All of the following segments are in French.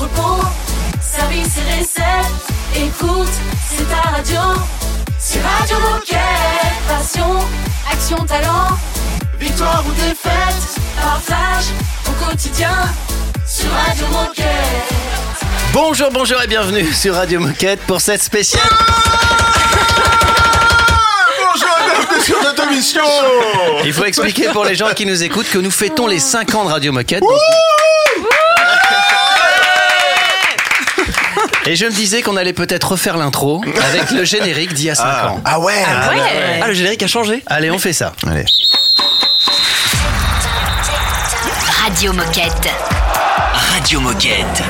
entrepôt, service et recettes. Écoute, c'est ta radio. C'est Radio Moquette. Passion, action, talent. Victoire ou défaite, partage au quotidien sur Radio Moquette. Bonjour, bonjour et bienvenue sur Radio Moquette pour cette spéciale. Bonjour et bienvenue sur notre émission Il faut expliquer pour les gens qui nous écoutent que nous fêtons les 5 ans de Radio Moquette. donc- Et je me disais qu'on allait peut-être refaire l'intro avec le générique d'il y a 5 ans. Ah ouais Ah, le générique a changé Allez, on fait ça. Allez. Radio Moquette. Radio Moquette.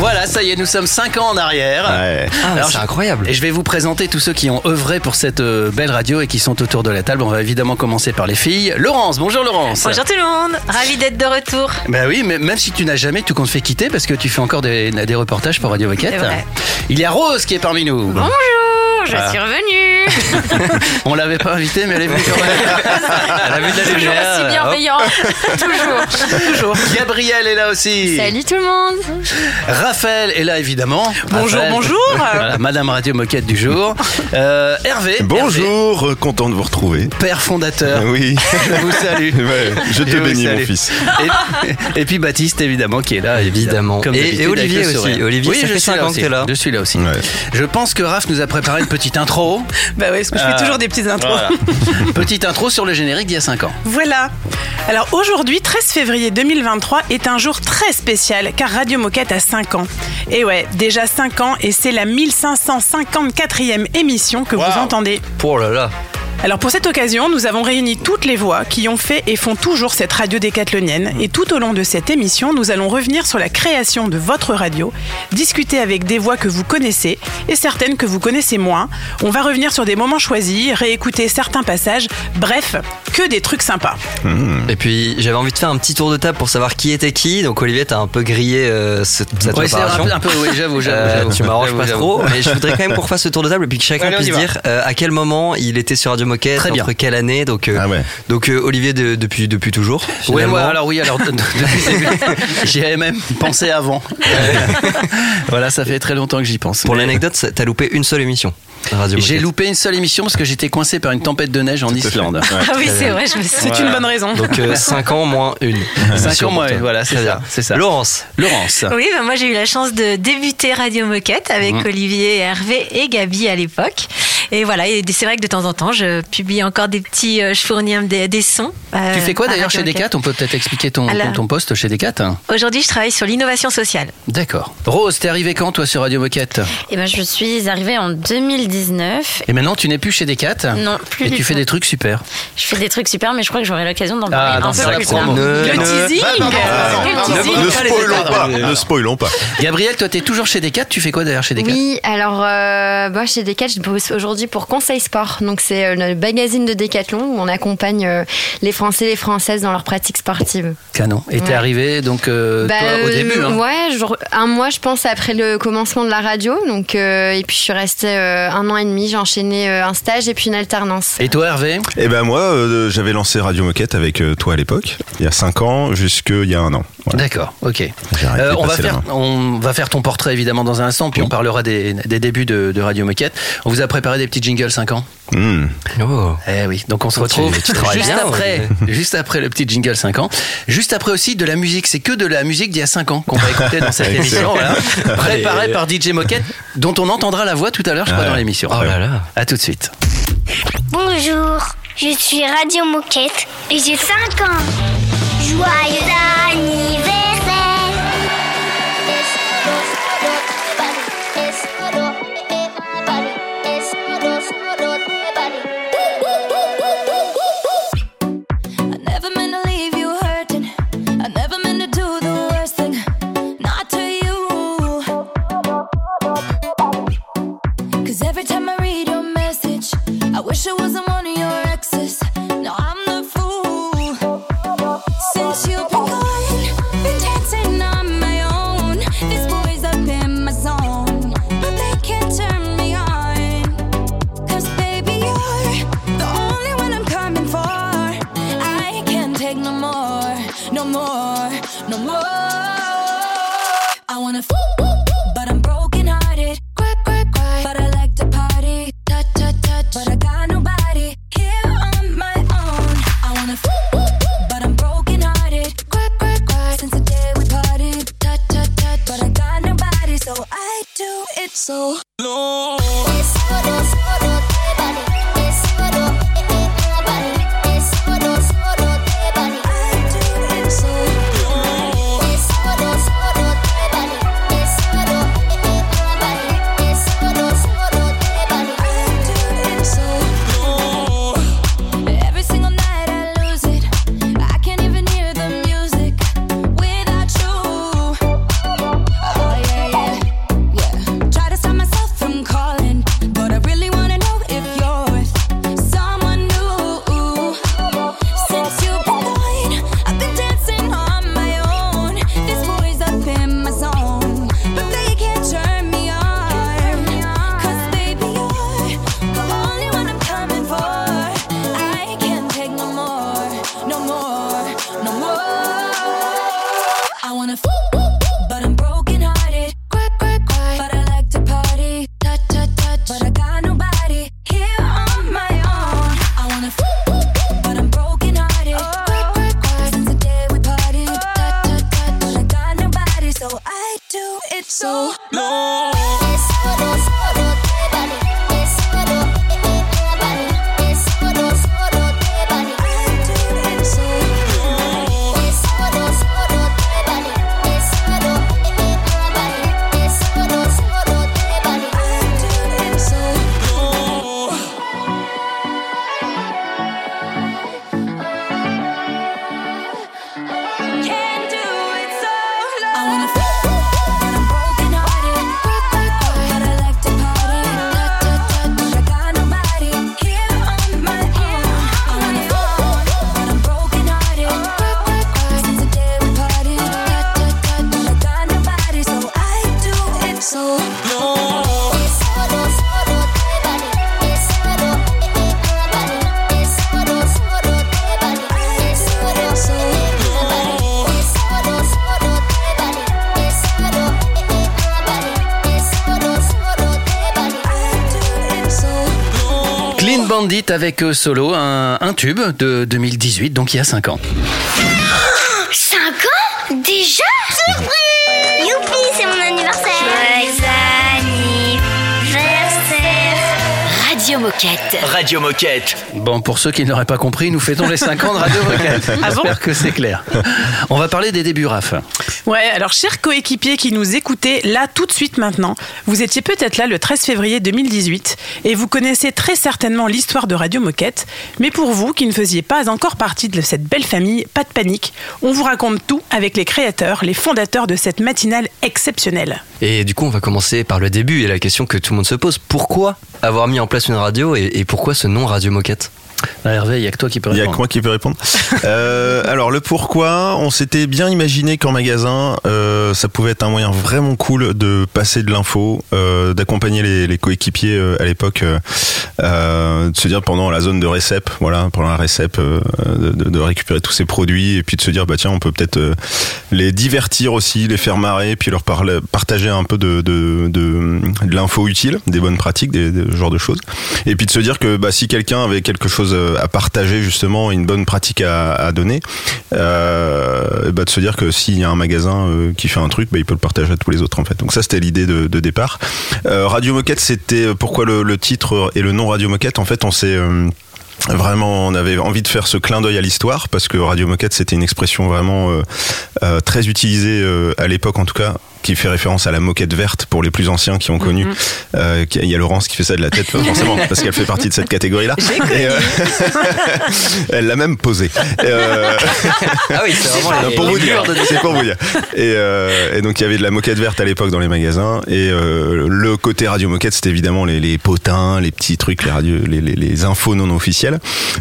Voilà, ça y est, nous sommes 5 ans en arrière. Ouais. Ah, Alors, c'est incroyable. Et je vais vous présenter tous ceux qui ont œuvré pour cette euh, belle radio et qui sont autour de la table. On va évidemment commencer par les filles. Laurence, bonjour Laurence. Bonjour tout le monde, ravi d'être de retour. Ben oui, mais même si tu n'as jamais tout compte fait quitter parce que tu fais encore des, des reportages pour Radio vrai. Il y a Rose qui est parmi nous. Bonjour, je Ah. suis revenue. On l'avait pas invitée, mais elle est venue quand même. Elle a vu de la Toujours lumière. aussi bienveillant. Toujours. Toujours. Gabriel est là aussi. Salut tout le monde. Raphaël est là évidemment. Bonjour, Raphaël. bonjour. Voilà, Madame Radio Moquette du jour. Euh, Hervé. Bonjour, euh, content de vous retrouver. père fondateur. Oui, Je vous salue. Ouais, je te Je bénis mon fils. Et, et puis Baptiste évidemment qui est là. Évidemment. Comme Et- Olivier aussi. Olivier, oui, ça je fait ans que aussi. t'es là. Je suis là aussi. Ouais. Je pense que Raph nous a préparé une petite intro. Bah oui, parce que je fais Euh, toujours des petites intros. Voilà. petite intro sur le générique d'il y a 5 ans. Voilà. Alors aujourd'hui, 13 février 2023, est un jour très spécial car Radio Moquette a 5 ans. Et ouais, déjà 5 ans et c'est la 1554e émission que vous entendez. Oh là là. Alors pour cette occasion, nous avons réuni toutes les voix qui ont fait et font toujours cette radio décathlonienne. Et tout au long de cette émission, nous allons revenir sur la création de votre radio, discuter avec des voix que vous connaissez et certaines que vous connaissez moins. On va revenir sur des moments choisis, réécouter certains passages. Bref, que des trucs sympas. Et puis j'avais envie de faire un petit tour de table pour savoir qui était qui. Donc Olivier, t'as un peu grillé euh, ce- cette Ouais, c'est préparation. un peu, un peu, oui, j'avoue, j'avoue. Euh, tu m'arranges pas trop, mais je voudrais quand même qu'on fasse ce tour de table et puis que chacun Allez, puisse dire euh, à quel moment il était sur Radio Moquette, Très bien. entre quelle année. Donc, euh, Ah ouais. donc euh, Olivier de- depuis depuis toujours. Ouais, finalement. ouais, alors oui, alors de- de- depuis le début, j'y avais même pensé avant. voilà, ça fait très longtemps que j'y pense. Pour Mais l'anecdote, ça- t'as loupé une seule émission. Radio J'ai Moquette. loupé une seule émission parce que j'étais coincé par une tempête de neige en Islande. Ah oui, c'est vrai, je me suis. C'est une bonne raison. Donc 5 ans moins une. 5 ans, ouais, voilà, c'est Très ça, bien. c'est ça. Laurence. Laurence. Oui, bah moi j'ai eu la chance de débuter Radio Moquette avec Mhm. Olivier, Hervé et Gabi à l'époque. Et voilà, et c'est vrai que de temps en temps, je publie encore des petits, euh, je fournis des, des sons. euh, Tu fais quoi d'ailleurs chez. Decat On peut peut-être expliquer ton, Alors- ton, ton poste chez Decat. Aujourd'hui, je travaille sur l'innovation sociale. D'accord. Rose, t'es arrivé quand toi sur Radio Moquette Eh ben, je suis arrivée en 2019. Et maintenant tu n'es plus chez Decat Non, plus Et du tu fais tout. des trucs super. Je fais des trucs super, mais je crois que j'aurai l'occasion d'en parler Ah, un peu plus tard. Ne- Le ne- teasing teasing Ne spoilons pas, ne spoilons pas. Gabriel, toi t'es toujours chez Decat. Tu fais quoi d'ailleurs chez Decat? Oui, alors euh, moi chez Decat, je bosse aujourd'hui pour Conseil Sport. Donc c'est euh, le magazine de Decathlon où on accompagne euh, les Français et les Françaises dans leurs pratiques sportives. Canon. Et t'es Ouais. arrivé donc euh, Bah, toi, au début. Hein. Ouais, je un mois je pense après le commencement de la radio. Donc euh, et puis je suis restée euh, un an et demi. J'ai enchaîné euh, un stage et puis une alternance. Et toi Hervé? Eh ben moi, euh, j'avais lancé Radio Moquette avec toi à l'époque, il y a 5 ans jusqu'il y a un an. Voilà. D'accord, ok. Euh, va faire, on va faire ton portrait évidemment dans un instant, puis on parlera des, des débuts de, de Radio Moquette. On vous a préparé des petits jingles 5 ans. Hmm. Oh. Eh oui, donc on se tu- retrouve tu juste bien, après, juste après le petit jingle 5 ans. Juste après aussi de la musique, c'est que de la musique d'il y a 5 ans qu'on va écouter dans cette émission. Voilà. Préparée par DJ Moquette, dont on entendra la voix tout à l'heure, je crois, Ouais. dans l'émission. Oh là là. À tout de suite. Bonjour, je suis Radio Moquette et j'ai 5 ans. Joyeux anniversaire Bandit avec euh, Solo, un, un tube de 2018, donc il y a 5 ans. Moquette. Radio Moquette. Bon, pour ceux qui ne l'auraient pas compris, nous fêtons les 5 ans de Radio Rocket. Ah bon J'espère que c'est clair. On va parler des débuts, Raph. Ouais, alors chers coéquipiers qui nous écoutez là tout de suite maintenant, vous étiez peut-être là le 13 février 2018 et vous connaissez très certainement l'histoire de Radio Moquette, mais pour vous qui ne faisiez pas encore partie de cette belle famille, pas de panique, on vous raconte tout avec les créateurs, les fondateurs de cette matinale exceptionnelle. Et du coup, on va commencer par le début et la question que tout le monde se pose. Pourquoi avoir mis en place une radio et, pourquoi ce nom Radio Moquette? Ah, Hervé, il n'y a que toi qui peux Il y a répondre. que moi qui peux répondre. Euh, alors le pourquoi, on s'était bien imaginé qu'en magasin, euh, ça pouvait être un moyen vraiment cool de passer de l'info, euh, d'accompagner les, les coéquipiers à l'époque, de se dire pendant la zone de récep, voilà, pendant la récep, de, récupérer tous ces produits et puis de se dire bah tiens, on peut peut-être les divertir aussi, les faire marrer, puis leur parler, partager un peu de, de, de, de l'info utile, des bonnes pratiques, des, des- ce genre de choses. Et puis de se dire que bah, si quelqu'un avait quelque chose euh, à partager justement, une bonne pratique à, donner, euh, bah, de se dire que s'il y a un magasin euh, qui fait un truc, bah, il peut le partager à tous les autres en fait. Donc ça c'était l'idée de, départ. Radio Moquette, c'était pourquoi le, titre et le nom Radio Moquette? En fait, on s'est Vraiment, on avait envie de faire ce clin d'œil à l'histoire parce que Radio Moquette, c'était une expression vraiment très utilisée à l'époque, en tout cas, qui fait référence à la moquette verte pour les plus anciens qui ont connu. Euh, qui- Il y a Laurence qui fait ça de la tête, forcément, parce qu'elle fait partie de cette catégorie-là. Euh, elle l'a même posée. Euh, Ah oui, c'est vraiment non, pour vous dire, c'est pour vous dire. Et, euh, et donc il y avait de la moquette verte à l'époque dans les magasins. Et euh, le côté radio moquette, c'était évidemment les, les potins, les petits trucs, les radios, les, les, les infos non officielles.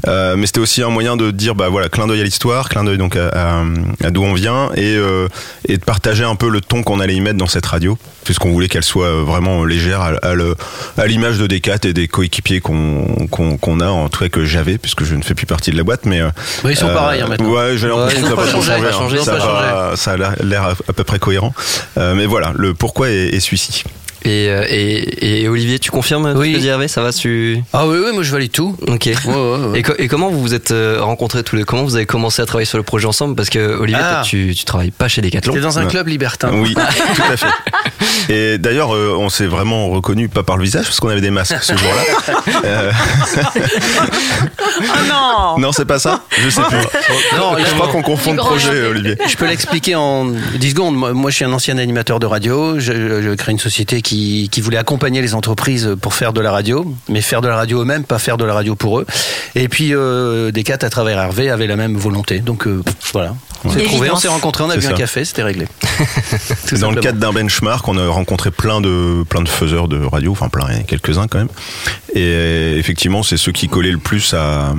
Euh, mais c'était aussi un moyen de dire, bah voilà, clin d'œil à l'histoire, clin d'œil donc à, à- à d'où on vient, et, euh, et de partager un peu le ton qu'on y mettre dans cette radio, puisqu'on voulait qu'elle soit euh, vraiment légère à, l'image de Decat et des coéquipiers qu'on a, en tout cas que j'avais, puisque je ne fais plus partie de la boîte, mais euh, Bah, ils sont pareils hein, maintenant. Ouais, j'ai l'impression que ça pas changé, a hein. Ça, ça l'air- l'air à, à peu près cohérent. Euh, mais voilà, le pourquoi est, est celui-ci. Et, euh, et, et Olivier, tu confirmes Oui. ce que dit Hervé Ça va tu... Ah oui, oui, moi je valide tout. Ok. Ouais, ouais, ouais. Et, co- et comment vous vous êtes euh, rencontrés tous les Comment vous avez commencé à travailler sur le projet ensemble? Parce que Olivier, Ah. tu, tu travailles pas chez Decathlon. T'es dans un Ouais. club libertin. Oui, tout à fait. Et d'ailleurs, euh, on s'est vraiment reconnu pas par le visage parce qu'on avait des masques ce jour-là. Euh, Oh non non, c'est pas ça? Je sais plus. Non, je crois qu'on confond le projet, Olivier. Je peux l'expliquer en 10 secondes. Moi, moi, je suis un ancien animateur de radio. Je, je crée une société qui, qui voulait accompagner les entreprises pour faire de la radio, mais faire de la radio eux-mêmes, pas faire de la radio pour eux. Et puis, euh, Decat, à travers Hervé, avait la même volonté. Donc, euh, voilà. On s'est on rencontrés, on a bu un café, c'était réglé. Tout Dans le cadre d'un benchmark, on a rencontré plein de plein de faiseurs de radio, enfin plein, quelques-uns quand même. Et effectivement, c'est ceux qui collaient le plus à,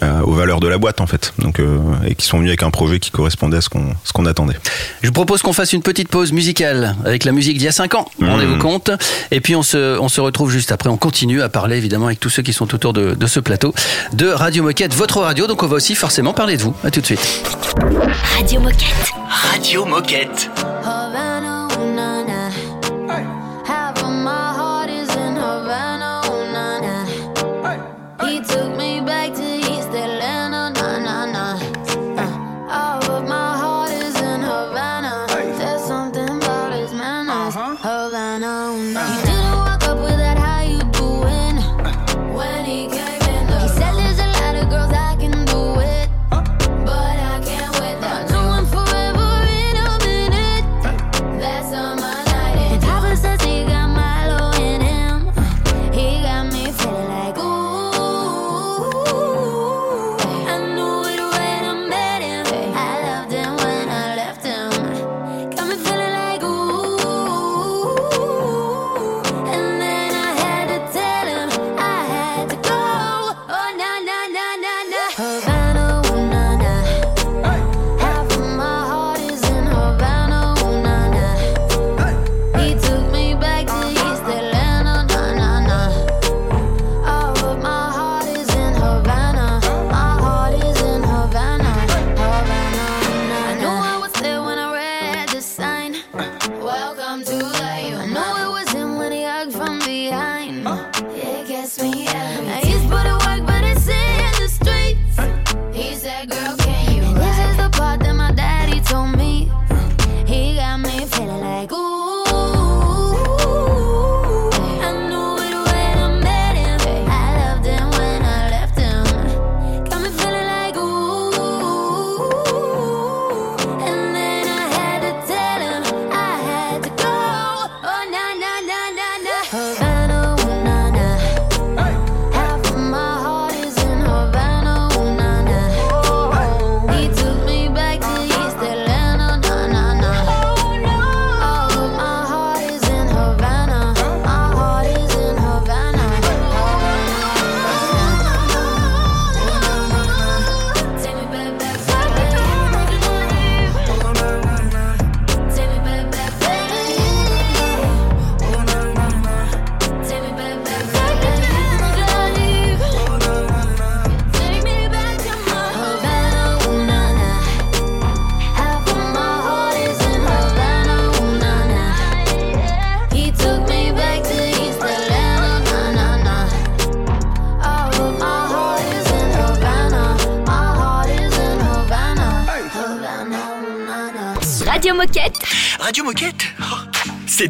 à- aux valeurs de la boîte en fait. Donc euh, et qui sont venus avec un projet qui correspondait à ce qu'on ce qu'on attendait. Je vous propose qu'on fasse une petite pause musicale avec la musique d'il y a 5 ans. Mmh. Rendez-vous compte. Et puis on se, on se retrouve juste après. On continue à parler évidemment avec tous ceux qui sont autour de, de ce plateau de Radio Moquette, votre radio. Donc on va aussi forcément parler de vous. À tout de suite. Radio Moquette. Radio Moquette.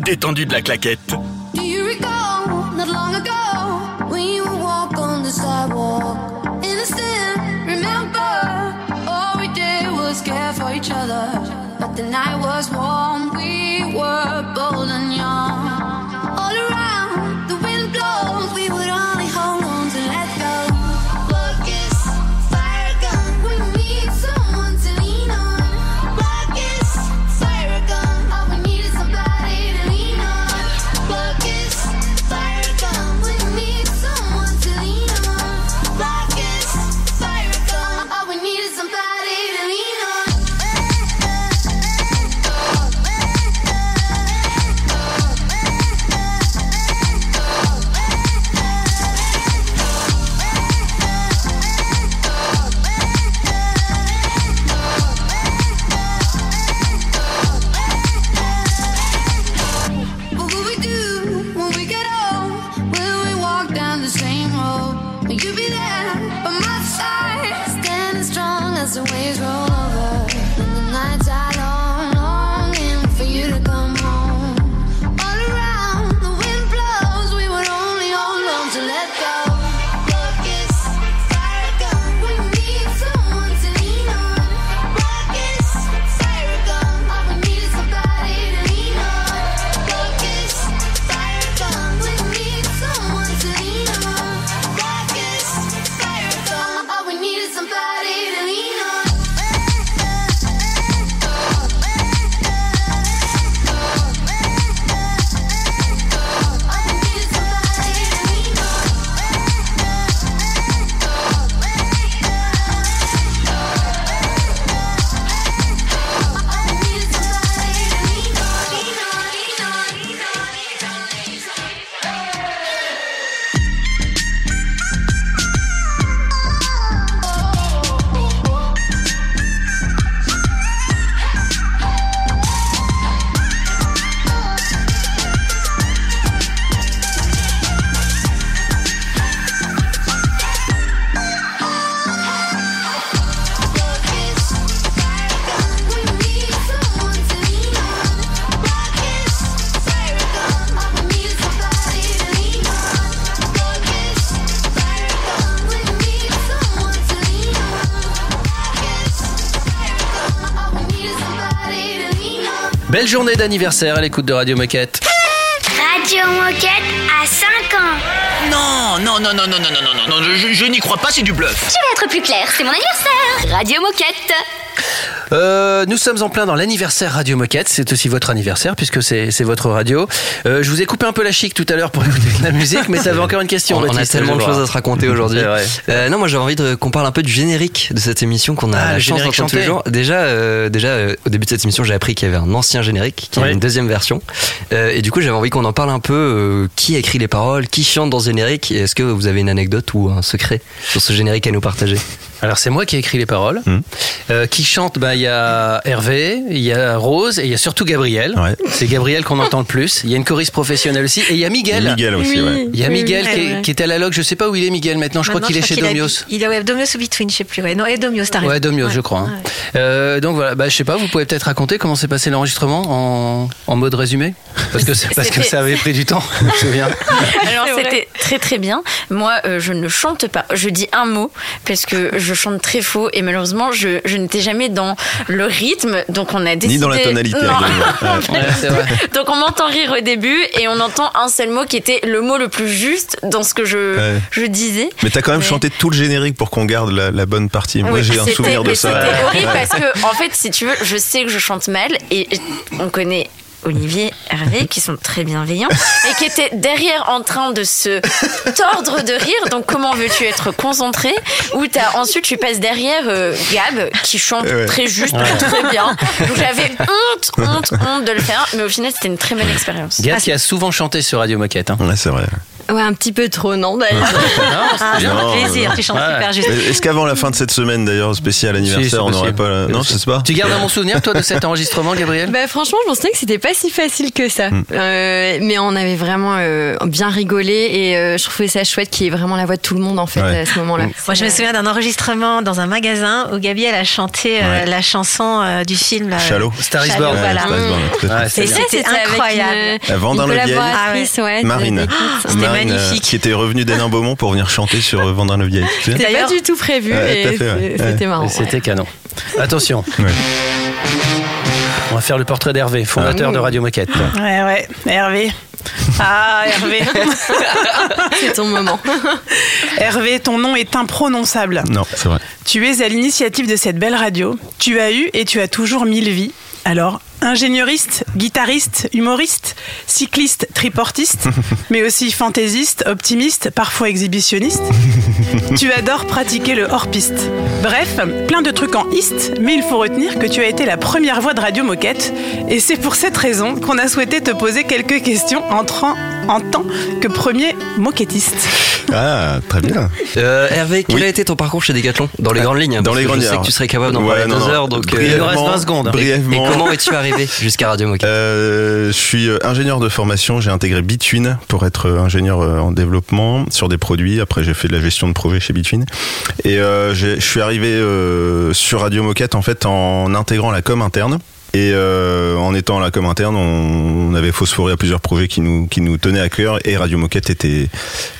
Détendu de la claquette. Belle journée d'anniversaire à l'écoute de Radio Moquette. Radio Moquette à 5 ans. Non, non, non, non, non, non, non, non, non, je, je- je n'y crois pas, c'est du bluff. Je vais être plus clair, c'est mon anniversaire. Radio Moquette. Euh, nous sommes en plein dans l'anniversaire Radio Moquette. C'est aussi votre anniversaire puisque c'est votre radio. Euh, je vous ai coupé un peu la chic tout à l'heure pour écouter de la musique, mais t'avais encore une question. On, on a tellement de choses à se raconter aujourd'hui. Euh, non, moi j'avais envie qu'on parle un peu du générique de cette émission qu'on a Ah, la chance d'entendre tous les jours. Déjà, déjà au début de cette émission, j'ai appris qu'il y avait un ancien générique, qu'il y avait Oui. une deuxième version. Et du coup, j'avais envie qu'on en parle un peu. qui a écrit les paroles Qui chante dans ce générique Est-ce que vous avez une anecdote ou un secret sur ce générique à nous partager? Alors c'est moi qui ai écrit les paroles. Hmm. Qui chante bah, Il y a Hervé, il y a Rose et il y a surtout Gabriel. Ouais. C'est Gabriel qu'on entend le plus. Il y a une choriste professionnelle aussi et il y a Miguel. Miguel aussi, ouais. Il y a Miguel oui, qui, oui, est, oui. qui est à la log. Je sais pas où il est Miguel maintenant. Je crois qu'il est chez qu'il Domios. habite- Il est ouais, Domios ou Between, je sais plus. Ouais. Non, et Domios, t'as raison. Ouais, Domios, Ouais. je crois. hein. Ouais. Euh, donc voilà, bah, je sais pas, vous pouvez peut-être raconter comment s'est passé l'enregistrement en, en mode résumé? Parce que, parce que ça avait pris du temps, je me souviens. Alors c'était très très bien. Moi, euh, je ne chante pas. Je dis un mot parce que je chante très faux et malheureusement, je, je n'étais jamais dans le rythme. Donc on a décidé. Ni dans la tonalité. Ouais. Donc on m'entend rire au début et on entend un seul mot qui était le mot le plus juste dans ce que je, Ouais. je disais. Mais t'as quand même Mais- chanté tout le générique pour qu'on garde la, la bonne partie. Moi, Oui, j'ai un souvenir de ça. C'était horrible Ouais. parce que, en fait, si tu veux, je sais que je chante mal et on connaît. Olivier, Hervé, qui sont très bienveillants et qui étaient derrière en train de se tordre de rire. Donc, comment veux-tu être concentré Ou t'as ensuite tu passes derrière euh, Gab qui chante Ouais. très juste, très bien. Donc, j'avais honte, honte, honte de le faire, mais au final, c'était une très bonne expérience. Gad qui a souvent chanté sur Radio Moquette. hein. Ouais, c'est vrai. Ouais, un petit peu trop, non d'ailleurs. Ah, ça Non, fait plaisir, tu chantes Ouais. super juste. Est-ce qu'avant la fin de cette semaine, d'ailleurs, spécial Si, c'est anniversaire, on n'aurait pas la... Non, je sais pas. Tu gardes un bon souvenir, toi, de cet enregistrement, Gabriel Bah, franchement, je me souviens que c'était pas si facile que ça. Hmm. Euh, mais on avait vraiment euh, bien rigolé et euh, je trouvais ça chouette qu'il y ait vraiment la voix de tout le monde en fait Ouais. à ce moment-là. Moi, je me souviens d'un enregistrement dans un magasin où Gabi, elle a chanté euh, Ouais. la chanson euh, du film. Shallow. Star is Born. voilà. C'est Et ça, c'était incroyable. Avec une, Vendin une collaboratrice, Marine. Marine, euh, magnifique. qui était revenue d'Hénin Beaumont pour venir chanter sur euh, Vendin le Vieil. C'était pas du tout prévu Ouais, et ouais. c'était Ouais. marrant. C'était canon. Attention, Ouais. on va faire le portrait d'Hervé, fondateur Ah. de Radio Moquette. Ouais, ouais, Hervé. Ah, Hervé. C'est ton moment. Hervé, ton nom est imprononçable. Non, c'est vrai. Tu es à l'initiative de cette belle radio. Tu as eu et tu as toujours mille vies. Alors, ingénieuriste, guitariste, humoriste, cycliste, triportiste, mais aussi fantaisiste, optimiste, parfois exhibitionniste. tu adores pratiquer le hors-piste. Bref, plein de trucs en ist, mais il faut retenir que tu as été la première voix de Radio Moquette. Et c'est pour cette raison qu'on a souhaité te poser quelques questions en, tant que premier moquettiste. Ah, très bien. Euh, Hervé, quel Oui. a été ton parcours chez Decathlon Dans les grandes lignes Dans parce les que grandes Je sais lignes. que tu serais capable d'en Ouais, parler non, deux non. heures, donc. euh, Il nous reste Brièvement, 20 secondes. et, Brièvement. et comment es-tu arrivé jusqu'à Radio Moquette Euh, je suis ingénieur de formation. J'ai intégré Bitwin pour être ingénieur en développement sur des produits. Après, j'ai fait de la gestion de projet chez Bitwin. Et euh, je suis arrivé euh, sur Radio Moquette en fait en intégrant la com interne. Et euh, en étant à la com interne, on, avait phosphoré à plusieurs projets qui nous qui nous tenaient à cœur. Et Radio Moquette était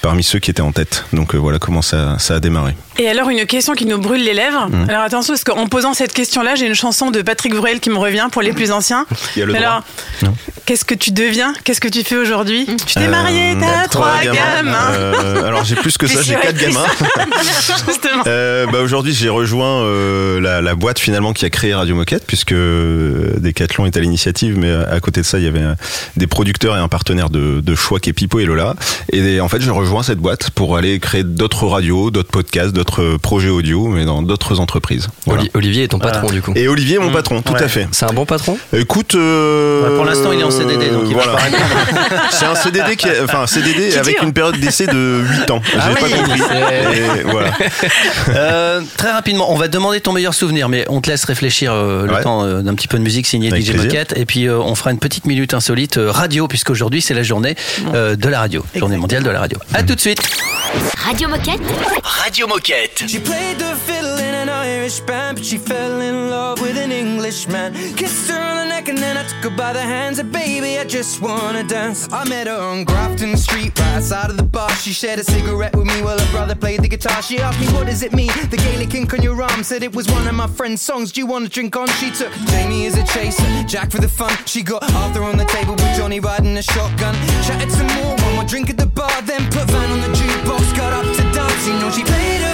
parmi ceux qui étaient en tête. Donc euh, voilà comment ça a démarré. Et alors, une question qui nous brûle les lèvres. Mm. Alors, attention, parce qu'en posant cette question-là, j'ai une chanson de Patrick Bruel qui me revient pour les plus anciens. Il y a le alors, qu'est-ce que tu deviens? Qu'est-ce que tu fais aujourd'hui? Tu t'es Euh, marié, t'as trois gamins. Euh, alors j'ai plus que ça, j'ai quatre gamins. Justement. Euh, bah aujourd'hui, j'ai rejoint euh, la, la boîte finalement qui a créé Radio Moquette, puisque euh, Decathlon est à l'initiative, mais à, côté de ça, il y avait euh, des producteurs et un partenaire de, de choix qui est Pipo et Lola. Et en fait, je rejoins cette boîte pour aller créer d'autres radios, d'autres podcasts, d'autres projets audio, mais dans d'autres entreprises. Voilà. Olivier est ton patron du coup. Et Olivier, mon Mmh. patron, tout Ouais. à fait. C'est un bon patron? Écoute, euh, Ouais, pour l'instant, il est en CDD, donc il va voilà. pas. C'est un CDD qui, est- enfin un CDD Qui avec une période d'essai de 8 ans. J'ai Ah pas oui, compris. c'est- Et voilà. Euh, très rapidement, on va te demander ton meilleur souvenir, mais on te laisse réfléchir euh, le Ouais. temps euh, d'un petit peu de musique signée Avec DJ plaisir. Moquette. Et puis euh, on fera une petite minute insolite euh, radio, puisqu'aujourd'hui c'est la journée euh, de la radio, journée mondiale de la radio. À tout de suite. Radio Moquette. Radio Moquette. She played the fiddle in an Irish band, but she fell in love with an Englishman. Kissed her on the neck and then I took her by the hands. And baby, I just wanna dance. I met her on Grafton Street, right outside of the bar. She shared a cigarette with me while her brother played the guitar. She asked me, What does it mean? The Gaelic ink on your arm said it was one of my friend's songs. Do you wanna drink on? She took Jamie as a chaser, Jack for the fun. She got Arthur on the table with Johnny riding a shotgun. Chatted some more, one more drink at the bar, then put Van on the jukebox. Got up to dance. You know, she played her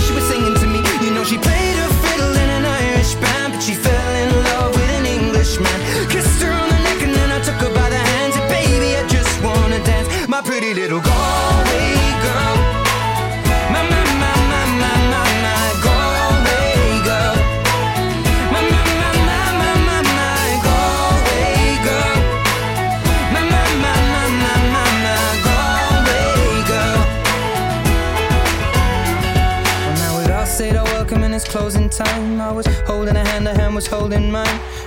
pretty little Galway girl. My, my, my, my, my, my, my Galway girl. My, my, my, my, my, my, my Galway girl. My, my, my, my, my, my, my Galway girl. Well, now we've all said our welcome and it's closing time. I was holding a hand, a hand was holding mine.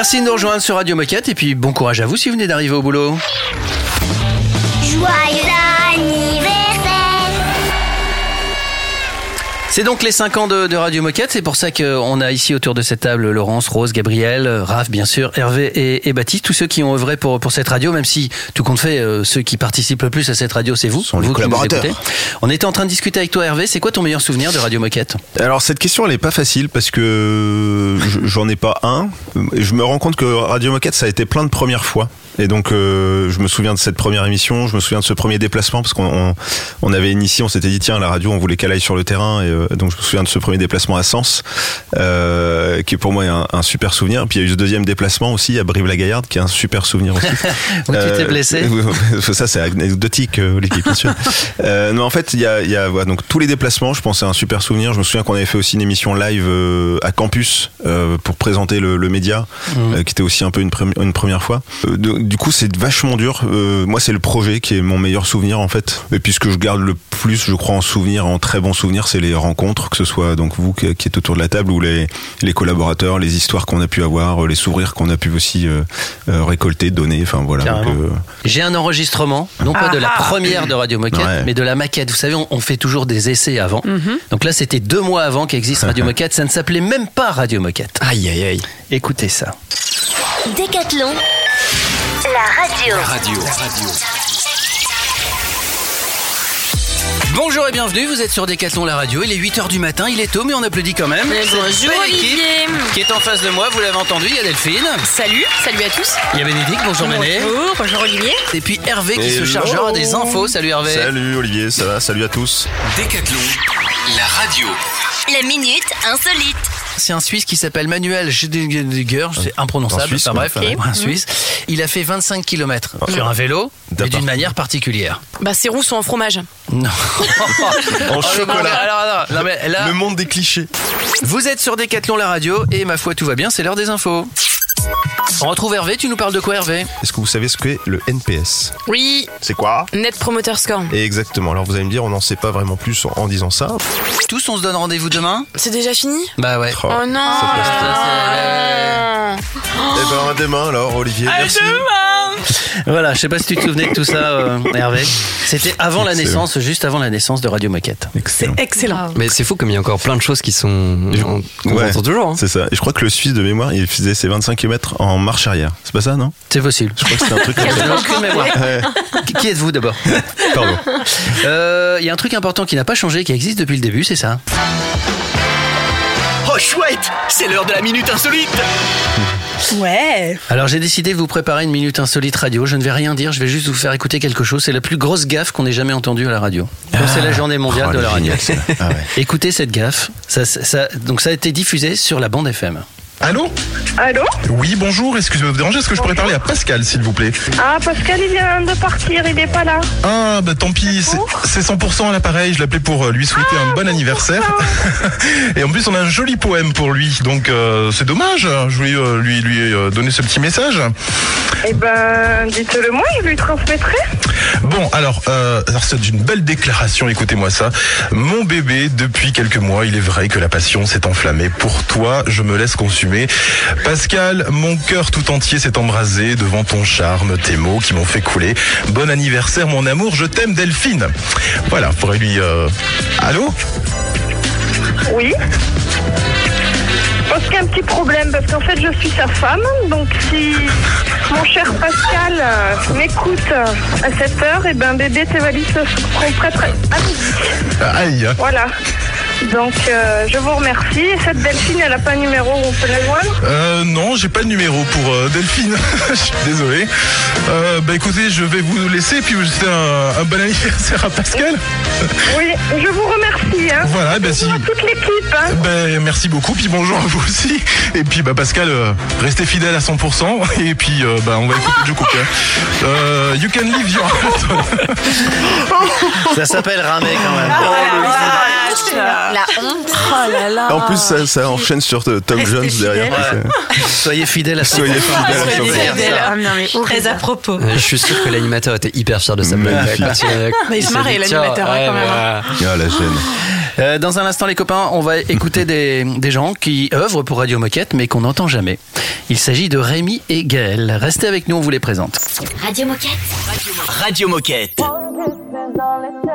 Merci de nous rejoindre sur Radio Moquette et puis bon courage à vous si vous venez d'arriver au boulot. C'est donc les 5 ans de, de Radio Moquette, c'est pour ça qu'on a ici autour de cette table Laurence, Rose, Gabriel, Raph bien sûr, Hervé et, et Baptiste, tous ceux qui ont œuvré pour, pour cette radio, même si tout compte fait, euh, ceux qui participent le plus à cette radio, c'est vous, sont vous collaborateurs. On était en train de discuter avec toi Hervé, c'est quoi ton meilleur souvenir de Radio Moquette? Alors cette question elle est pas facile parce que je- j'en ai pas un. Je me rends compte que Radio Moquette ça a été plein de premières fois. Et donc euh, je me souviens de cette première émission, je me souviens de ce premier déplacement parce qu'on on, on avait initié, on s'était dit tiens la radio on voulait qu'elle aille sur le terrain et euh, donc je me souviens de ce premier déplacement à Sens euh, qui est pour moi un, un super souvenir. Puis il y a eu ce deuxième déplacement aussi à Brive-la-Gaillarde qui est un super souvenir aussi. Où tu t'es blessé Ça c'est anecdotique euh, Olivier bien sûr. Euh, non en fait il y a, y a voilà, donc tous les déplacements je pense c'est un super souvenir. Je me souviens qu'on avait fait aussi une émission live euh, à campus euh, pour présenter le, le média euh, qui était aussi un peu une, premi- une première fois. Euh, de- du coup c'est vachement dur. Euh, moi c'est le projet qui est mon meilleur souvenir en fait. Et puis ce que je garde le plus je crois en souvenir, en très bon souvenir c'est les rencontres que ce soit donc vous qui, êtes autour de la table ou les, les collaborateurs, les histoires qu'on a pu avoir, euh, les sourires qu'on a pu aussi euh, euh, récolter, donner. Enfin voilà. Euh, J'ai un enregistrement, non pas de la Ah. première de Radio Moquette, Ouais. mais de la maquette. Vous savez, on, on fait toujours des essais avant. Donc là, c'était deux mois avant qu'existe Radio Moquette. Ça ne s'appelait même pas Radio Moquette. Aïe aïe aïe. Écoutez ça. Décathlon. La radio. Radio. Bonjour et bienvenue, vous êtes sur Décathlon la radio, il est 8h du matin, il est tôt mais on applaudit quand même. Bonjour, Olivier. Qui est en face de moi, vous l'avez entendu, il y a Delphine, Salut, salut à tous. il y a Bénédicte, bonjour Mané. Bonjour, bonjour Olivier. Et puis Hervé qui se chargera des infos, salut Hervé. Salut Olivier, ça va? Salut à tous. Décathlon. La radio. La minute insolite. C'est un Suisse qui s'appelle Manuel Schediger, c'est imprononçable, Suisse, enfin bref, un Suisse. Il a fait 25 km sur un vélo, mais d'une manière particulière. Bah, ses roues sont en fromage. Non. En chocolat. monde- alors, alors, non, mais là, Le monde des clichés. vous êtes sur Decathlon la radio et ma foi tout va bien, c'est l'heure des infos. On retrouve Hervé, tu nous parles de quoi Hervé Est-ce que vous savez ce qu'est le NPS Oui, C'est quoi Net Promoter Score. Et Exactement. Alors vous allez me dire, on n'en sait pas vraiment plus en, en disant ça. Tous on se donne rendez-vous demain C'est déjà fini Bah ouais. Oh. Oh non Eh ben demain alors, Olivier. merci. Voilà, je sais pas si tu te souvenais de tout ça euh, Hervé. C'était avant la Excellent. naissance, juste avant la naissance de Radio Moquette. Excellent. Excellent. Mais c'est fou comme il y a encore plein de choses qui sont. On, on Ouais. entend toujours. hein. C'est ça. Et je crois que le Suisse de mémoire, il faisait ses 25 km en marche arrière. C'est pas ça, non? C'est possible. Je crois que c'était un truc comme ça. aucune mémoire. Ouais. Qui- Qui êtes-vous d'abord? Pardon. Euh, Il y a un truc important qui n'a pas changé, qui existe depuis le début, c'est ça. Oh chouette C'est l'heure de la minute insolite Ouais. Alors j'ai décidé de vous préparer une minute insolite radio. Je ne vais rien dire, je vais juste vous faire écouter quelque chose. C'est la plus grosse gaffe qu'on ait jamais entendue à la radio. Donc c'est la journée mondiale Oh, de la radio. Ah ouais. Écoutez cette gaffe. Ça, ça- donc ça a été diffusé sur la bande FM. Allô Allô Oui, bonjour, excusez-moi de vous déranger, est-ce que je pourrais parler à Pascal, s'il vous plaît? Ah, Pascal, il vient de partir, il n'est pas là. Ah, bah tant pis, c'est- c'est 100% à l'appareil, je l'appelais pour euh, lui souhaiter un bon anniversaire. Et en plus, on a un joli poème pour lui, donc euh, c'est dommage, je voulais euh, lui, lui euh, donner ce petit message. Eh ben, dites-le moi, je lui transmettrai. Bon, alors, euh, alors c'est une belle déclaration, écoutez-moi ça. Mon bébé, depuis quelques mois, il est vrai que la passion s'est enflammée. Pour toi, je me laisse consumer. Pascal, mon cœur tout entier s'est embrasé devant ton charme, tes mots qui m'ont fait couler. Bon anniversaire, mon amour, je t'aime, Delphine. Voilà, pourrez lui... euh, Allô? Oui. Parce qu'il y a un petit problème, parce qu'en fait, je suis sa femme. Donc, si mon cher Pascal euh, m'écoute euh, à cette heure, et ben, bébé, tes valises seront prêtes à midi. Aïe Voilà. Donc, euh, je vous remercie. Et cette Delphine, elle n'a pas un numéro on peut la joindre? Euh, non, j'ai pas de numéro pour euh, Delphine. Je suis désolé. Euh, bah écoutez, je vais vous laisser et puis vous souhaiter un, un bon anniversaire à Pascal. Oui, je vous remercie. Hein. Voilà, bah si. Bonjour à toute l'équipe. Hein. Ben, merci beaucoup, puis bonjour à vous aussi. Et puis bah Pascal, euh, restez fidèle à 100%. Et puis euh, bah on va écouter Joe Cook. hein. Euh, you can leave your heart. Ça s'appelle ramer quand même. La honte. Oh là là. En plus, ça, ça enchaîne sur euh, Tom Restez Jones derrière. Soyez fidèles à Soyez fidèles à Soyez 100%. fidèles. Ah, non, mais Très à propos. Euh, Je suis sûr que l'animateur était hyper fier de sa blague. Il- Mais il se s'est marrait, l'animateur, hein, quand même, hein. Ah, la gêne. Euh, dans un instant, les copains, on va écouter des, des gens qui œuvrent pour Radio Moquette, mais qu'on n'entend jamais. Il s'agit de Rémi et Gaël. Restez avec nous, on vous les présente. Radio Moquette. Radio Moquette. Let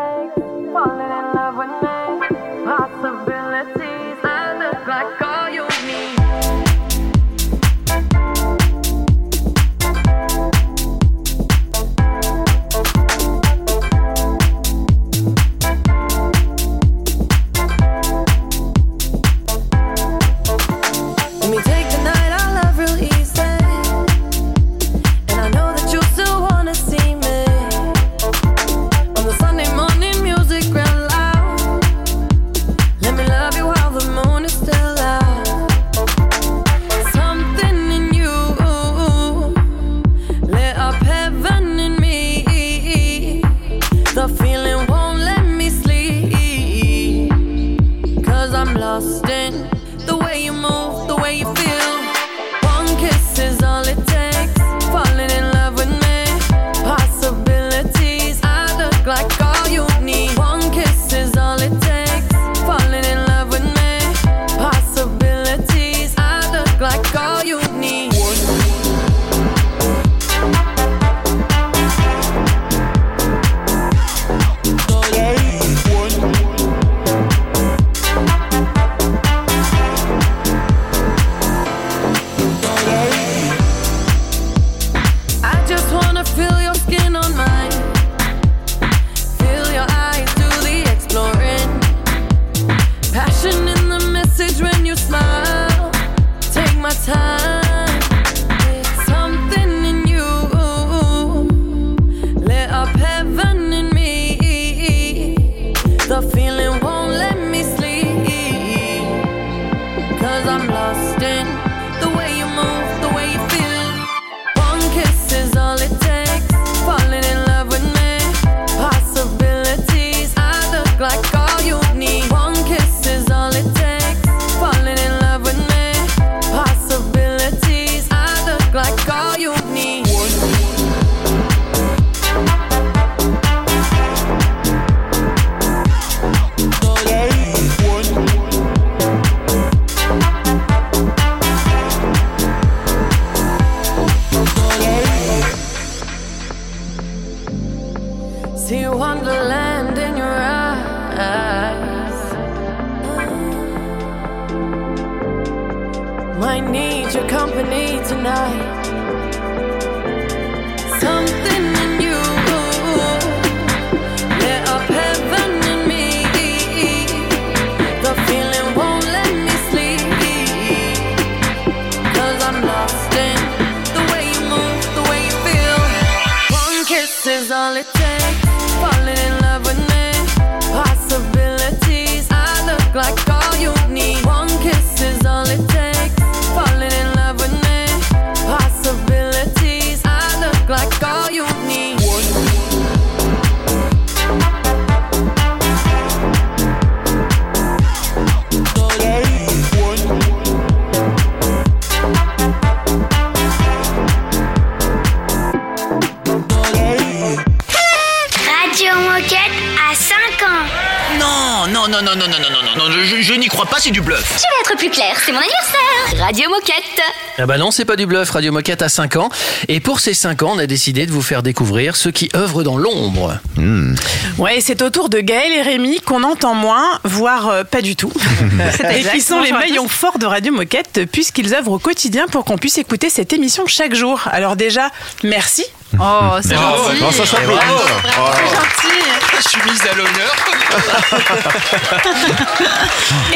non, non, non, non, non, non, non, je, n'y crois pas, c'est du bluff. Tu vas être plus clair, c'est mon anniversaire. Radio Moquette. Ah bah non, c'est pas du bluff, Radio Moquette a 5 ans. Et pour ces 5 ans, on a décidé de vous faire découvrir ceux qui œuvrent dans l'ombre. Hmm. Ouais, c'est au tour de Gaël et Rémi qu'on entend moins, voire euh, pas du tout. et qui sont les maillons forts de Radio Moquette, puisqu'ils œuvrent au quotidien pour qu'on puisse écouter cette émission chaque jour. Alors déjà, merci Oh, c'est gentil. Non, ça s'applaudit. ça. Oh. Je suis mise à l'honneur.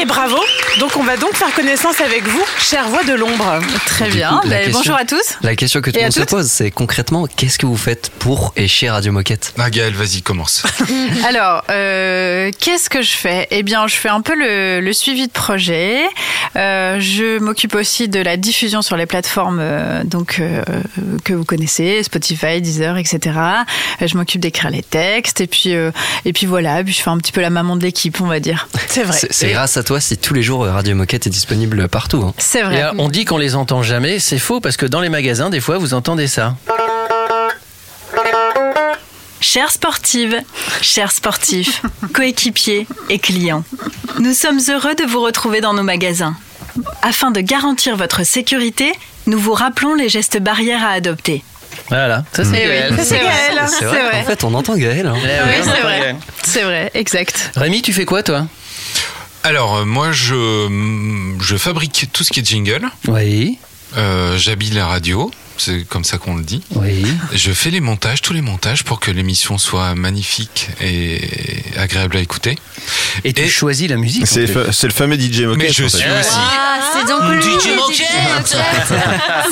Et bravo. Donc on va donc faire connaissance avec vous, chère voix de l'ombre. Très bien. coup, Ben, question- bonjour à tous. La question que tout le monde se pose, c'est concrètement, qu'est-ce que vous faites pour et chez Radio Moquette? Ah Gaël, vas-y, commence. Alors, euh, qu'est-ce que je fais? Eh bien, je fais un peu le, le suivi de projet. Euh, je m'occupe aussi de la diffusion sur les plateformes euh, donc euh, que vous connaissez, Spotify, Deezer, etc. Je m'occupe d'écrire les textes et puis euh, et puis voilà. Puis je fais un petit peu la maman de l'équipe, on va dire. C'est vrai. C'est c'est grâce à toi si tous les jours euh, Radio Moquette est disponible partout. hein. C'est Et vrai. on dit qu'on les entend jamais, c'est faux parce que dans les magasins, des fois, vous entendez ça. Chères sportives, chers sportifs, coéquipiers et clients, nous sommes heureux de vous retrouver dans nos magasins. Afin de garantir votre sécurité, nous vous rappelons les gestes barrières à adopter. Voilà, ça c'est oui, Gaël. c'est Gaël, C'est vrai. vrai. En fait, on entend Gaël. hein. Eh oui, c'est vrai. C'est vrai, exact. Rémi, tu fais quoi toi? Alors, euh, moi, je, je fabrique tout ce qui est jingle. Oui, Euh, J'habille la radio. C'est comme ça qu'on le dit. oui. Je fais les montages, tous les montages pour que l'émission soit magnifique et agréable à écouter. Et tu choisis la musique. C'est fa- le fameux DJ Moquette. Mais je suis aussi. Ah, c'est donc lui. DJ Moquette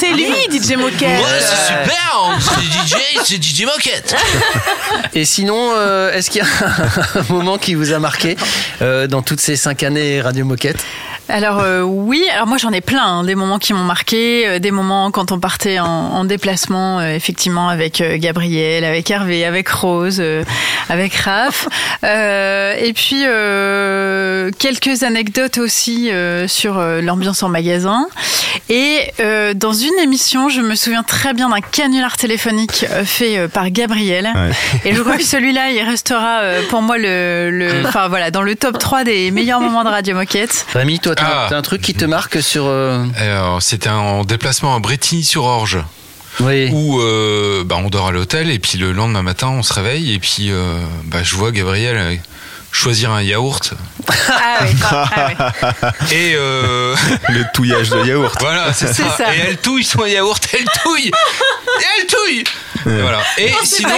C'est lui, DJ Moquette. Ouais, c'est super, c'est DJ, c'est DJ Moquette. Et sinon, euh, est-ce qu'il y a un moment qui vous a marqué euh, dans toutes ces cinq années Radio Moquette? Alors euh, oui, alors moi j'en ai plein, hein, des moments qui m'ont marqué, euh, des moments quand on partait en, en déplacement, euh, effectivement avec euh, Gabriel, avec Hervé, avec Rose, euh, avec Raph, Euh, et puis euh, quelques anecdotes aussi euh, sur euh, l'ambiance en magasin. Et euh, dans une émission, je me souviens très bien d'un canular téléphonique euh, fait euh, par Gabriel. Ouais. Et je crois que celui-là, il restera euh, pour moi le, le, enfin voilà, dans le top 3 des meilleurs moments de Radio Moquette. Rémi, toi, t'as Ah. t'as un truc qui te marque sur. euh, Alors, c'était en déplacement à Bretigny-sur-Orge. Oui. Où euh, bah, on dort à l'hôtel et puis le lendemain matin on se réveille et puis euh, bah, je vois Gabriel euh, choisir un yaourt Ah oui. Ah oui. et euh, Le touillage de yaourt. voilà c'est ça. ça. et elle touille son yaourt elle touille et elle touille Et voilà. Et Oh, c'est sinon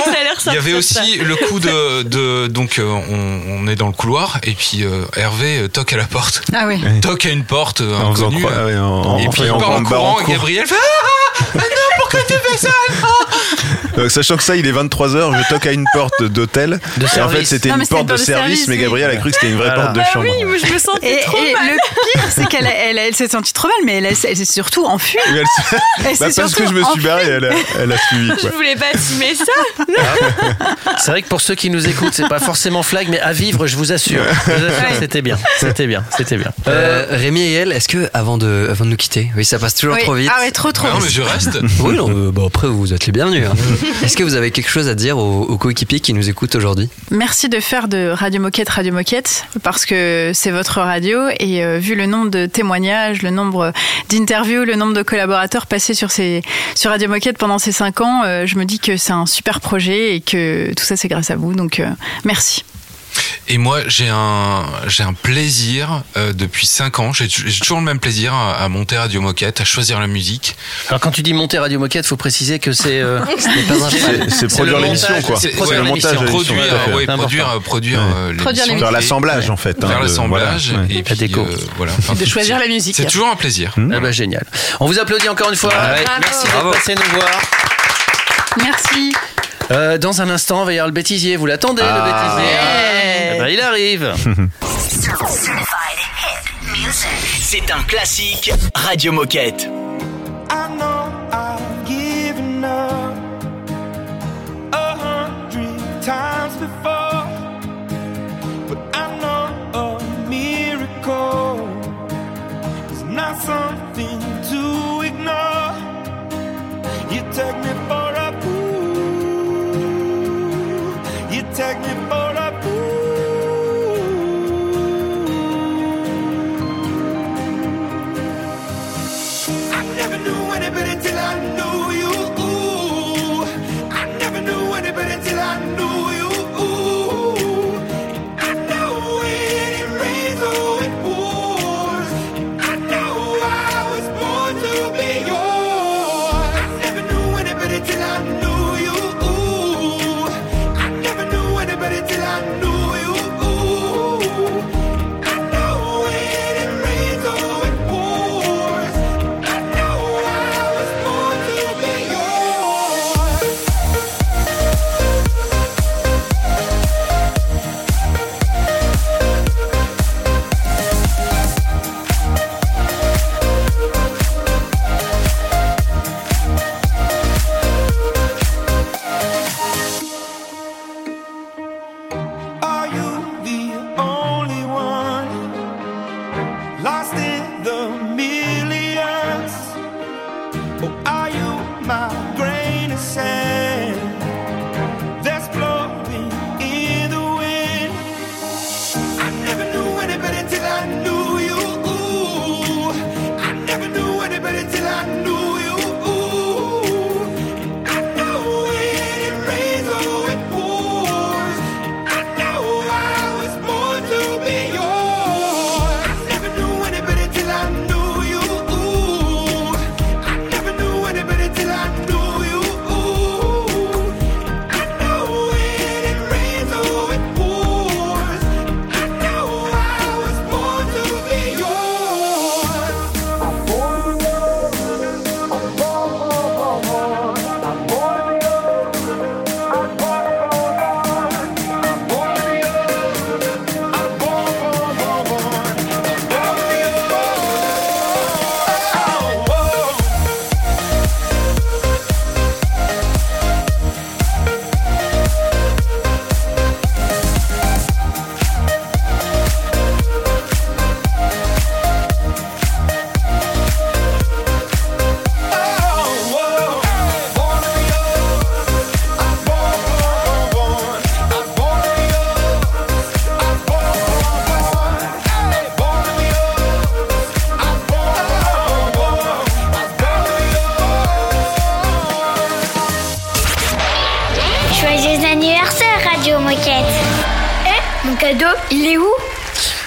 il y avait aussi le coup de, de donc euh, on, on est dans le couloir et puis euh, Hervé euh, toque à la porte. Ah oui. toque à une porte inconnue. et puis il part en courant. Gabriel fait ah, ah non pourquoi Pourquoi tu fais ça Euh, Sachant que ça, il est 23h, je toque à une porte d'hôtel. Et en fait, c'était une porte de service, service, mais oui. Gabriel a cru que c'était une vraie Voilà. porte de Ah chambre. oui, moi je me sentais Et, trop et mal. le pire, c'est qu'elle a- elle, elle s'est sentie trop mal, mais elle, a- elle s'est surtout enfuie. Oui, elle Bah, parce que je me suis barré, elle a, elle a suivi. Je Quoi. voulais pas assumer ça. C'est vrai que pour ceux qui nous écoutent, c'est pas forcément flag, mais à vivre, je vous assure. Je c'était bien. C'était bien. C'était bien. Euh, Rémi et elle, est-ce que avant de, avant de nous quitter, oui, ça passe toujours Oui. trop vite. Ah ouais, trop trop Ah non, mais je reste. Oui, non, euh, bah après vous êtes les bienvenus. hein. Est-ce que vous avez quelque chose à dire aux, aux coéquipiers qui nous écoutent aujourd'hui? Merci de faire de Radio Moquette Radio Moquette parce que c'est votre radio et euh, vu le nombre de témoignages, le nombre d'interviews, le nombre de collaborateurs passés sur ces sur Radio Moquette pendant ces cinq ans, euh, je me dis que c'est un super projet et que tout ça c'est grâce à vous. Donc euh, merci. Et moi, j'ai un, j'ai un plaisir euh, depuis 5 ans. J'ai j'ai toujours le même plaisir à, à monter Radio Moquette, à choisir la musique. Alors quand tu dis monter Radio Moquette, faut préciser que c'est euh. C'est- produire l'émission, quoi. c'est le l'émission. montage de. Produire, fait. ouais, C'est produire, produire Ouais. euh. Faire l'assemblage, en fait. hein, Faire de- l'assemblage voilà. Et puis déco. euh, voilà. Enfin, De choisir la musique. C'est toujours un plaisir. Hmm. Ah bah génial. On vous applaudit encore une fois. Merci d'être passé nous voir. Merci. Euh, dans un instant, on va y avoir le bêtisier. Vous l'attendez, Ah. le bêtisier Eh ben, Il arrive. C'est un classique Radio Moquette. I know I've given up a hundred times before, but I know a miracle is not something to ignore. You take me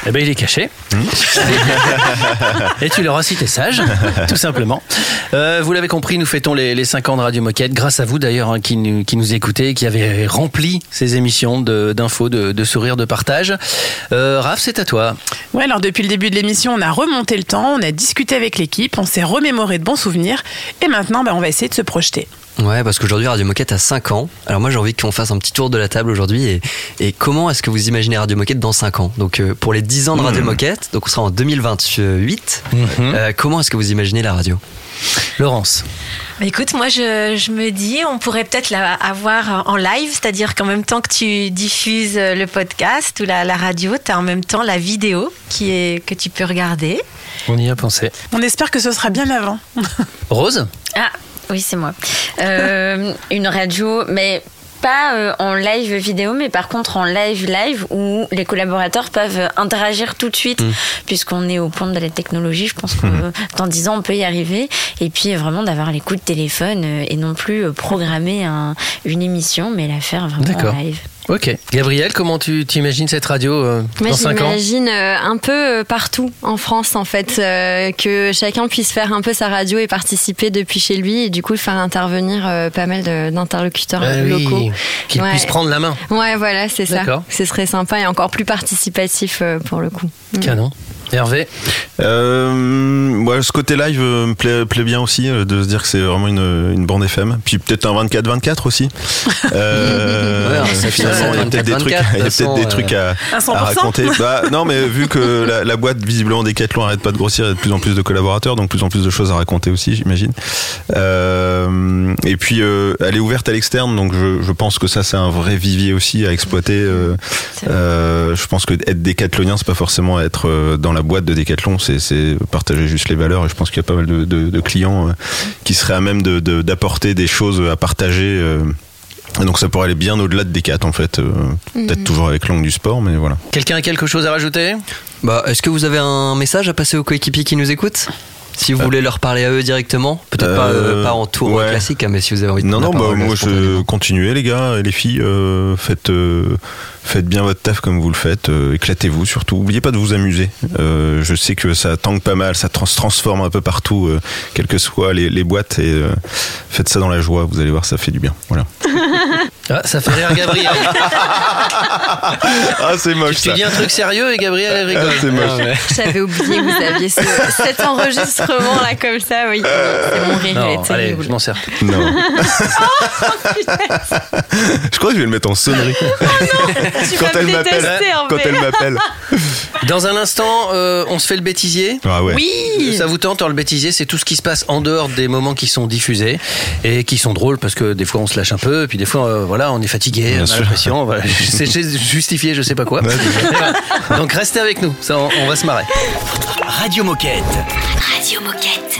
Eh, ben, il est caché. Et tu leur as cité sage, tout simplement. Euh, vous l'avez compris, nous fêtons les, les 5 ans de Radio Moquette, grâce à vous d'ailleurs, hein, qui, nous, qui nous écoutez, qui avez rempli ces émissions de- d'infos, de, de sourires, de partage. Euh, Raph, c'est à toi. Ouais, alors depuis le début de l'émission, on a remonté le temps, on a discuté avec l'équipe, on s'est remémoré de bons souvenirs, et maintenant, bah, on va essayer de se projeter. Ouais, parce qu'aujourd'hui Radio Moquette a 5 ans. Alors moi j'ai envie qu'on fasse un petit tour de la table aujourd'hui et, et comment est-ce que vous imaginez Radio Moquette dans 5 ans? Donc euh, pour les 10 ans de Radio Mhm. Moquette, donc on sera en 2028, euh, comment est-ce que vous imaginez la radio? Laurence Bah, écoute, moi je, je me dis, on pourrait peut-être la avoir en live, c'est-à-dire qu'en même temps que tu diffuses le podcast ou la, la radio, tu as en même temps la vidéo qui est, que tu peux regarder. On y a pensé. On espère que ce sera bien avant. Rose? Ah, oui, c'est moi. Euh, une radio, mais pas euh, en live vidéo, mais par contre en live live où les collaborateurs peuvent interagir tout de suite, Mm. puisqu'on est au point de la technologie. Je pense que euh, dans 10 ans, on peut y arriver. Et puis euh, vraiment d'avoir les coups de téléphone et non plus programmer un- une émission, mais la faire vraiment en live. Ok. Gabriel, comment tu t'imagines cette radio euh, Moi, dans 5 ans j'imagine euh, un peu euh, partout en France, en fait, euh, que chacun puisse faire un peu sa radio et participer depuis chez lui, et du coup faire intervenir pas mal d'interlocuteurs Ah euh, oui, locaux. Qu'ils Ouais. puissent prendre la main. Ouais, voilà, c'est ça. Ce serait sympa et encore plus participatif pour le coup. Mm. Canon. Hervé Euh, moi, ce côté live euh, me plaît, plaît bien aussi, euh, de se dire que c'est vraiment une, une bande FM. Puis peut-être un 24-24 aussi. Euh, Ouais, ça finalement, il y a peut-être des 24, trucs, de façon, des à, Un 100%. à raconter. Bah, non, mais vu que la, la boîte visiblement Decathlon arrête pas de grossir, il y a de plus en plus de collaborateurs, donc plus en plus de choses à raconter aussi, j'imagine. Euh, et puis, euh, elle est ouverte à l'externe, donc je, je pense que ça, c'est un vrai vivier aussi à exploiter. Euh, euh, je pense que être décathlonien, c'est pas forcément être dans la boîte de Decathlon, c'est c'est partager juste les valeurs. Et je pense qu'il y a pas mal de, de- de clients euh, qui seraient à même de- de- d'apporter des choses à partager. euh, et donc ça pourrait aller bien au-delà de Decat en fait, euh, peut-être Mhm. toujours avec l'angle du sport, mais voilà. Quelqu'un a quelque chose à rajouter? Bah, est-ce que vous avez un message à passer aux coéquipiers qui nous écoutent? Si vous voulez leur parler à eux directement, peut-être pas, euh, Euh, pas en tour ouais. classique, hein, mais si vous avez envie de Non, non, bah, parole, moi je continuez les gars et les filles, euh, faites, euh, faites bien votre taf comme vous le faites, euh, éclatez-vous surtout. Oubliez pas de vous amuser. Euh, je sais que ça tangue pas mal, ça trans- se transforme un peu partout, euh, quelles que soient les, les boîtes, et euh, faites ça dans la joie, vous allez voir, ça fait du bien. Voilà. Ah, ça fait rire Gabriel. ah, c'est moche. Tu dis un truc sérieux et Gabriel elle rigole. Ah, c'est moche. ouais. J'avais oublié que vous aviez ce- cet enregistrement là comme ça, oui. C'est mon rire, Non, allez, terrible. je m'en sers. Non. je crois que je vais le mettre en sonnerie. tu quand vas elle m'appelle. Quand elle m'appelle. Dans un instant, euh, on se fait le bêtisier. Ah ouais. Oui. Ça vous tente alors, le bêtisier, c'est tout ce qui se passe en dehors des moments qui sont diffusés et qui sont drôles parce que des fois on se lâche un peu, et puis des fois euh, voilà on est fatigué, on a voilà, c'est c'est justifié, je sais pas quoi. Donc restez avec nous, ça on, on va se marrer. Radio Moquette. Radio Moquette.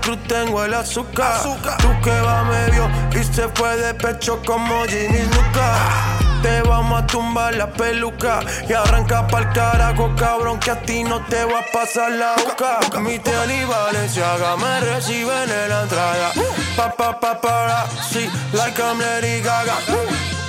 Cruz tengo el azúcar. Tú que va medio y se fue de pecho como Ginny Luca. Te vamos a tumbar la peluca y arranca pa'l carajo, cabrón, que a ti no te va a pasar la boca. Mi tele y Valenciaga me reciben en la entrada. Pa, pa, pa, para, sí, like I'm Lady Gaga.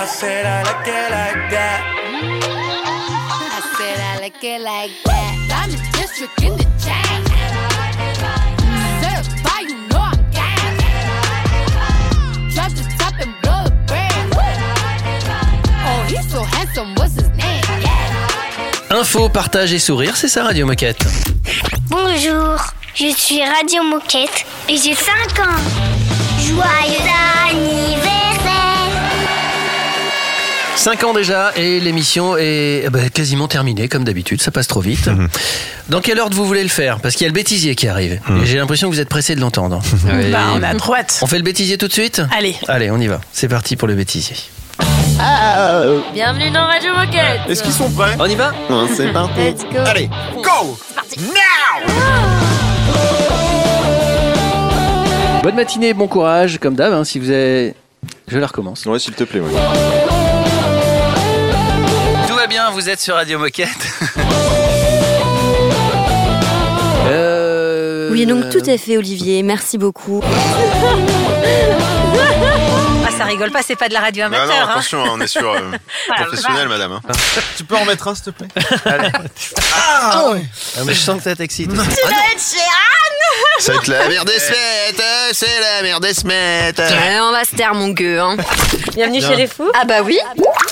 I said I like it like that. I said I like it like that. Diamond District in the chain. Certified, you know I'm gang. Drop the top and blow the brand. Oh, he's so handsome, what's his name? Yeah. Info, partage et sourire, c'est ça Radio Moquette. Bonjour, je suis Radio Moquette et j'ai 5 ans. Joyeux 5 ans déjà et l'émission est eh ben, quasiment terminée comme d'habitude, ça passe trop vite. Mhm. Dans quel ordre vous voulez le faire? Parce qu'il y a le bêtisier qui arrive. Mhm. Et j'ai l'impression que vous êtes pressé de l'entendre. Bah, on a trop hâte. On fait le bêtisier tout de suite? Allez. Allez, on y va. C'est parti pour le bêtisier. Bienvenue dans Radio Moquette. Est-ce qu'ils sont prêts? On y va? C'est parti. Let's go. Allez, go Bonne matinée, bon courage, comme d'hab, hein, si vous avez... Je la recommence. Ouais, s'il te plaît. ouais. Bien, vous êtes sur Radio Moquette. Euh, Oui, donc tout est fait, Olivier. Merci beaucoup. Ah, ça rigole pas, c'est pas de la radio Non, amateur. non, hein. attention, on est sur euh, professionnel, madame. hein. Tu peux en mettre un, s'il te plaît Ah, mais je sens que ça t'excite. Tu Ah, vas être être la merde des smettes, c'est la merde des smettes. Ouais, on va se taire, mon gueux. Hein. Bienvenue Bien. chez les fous. Ah bah oui.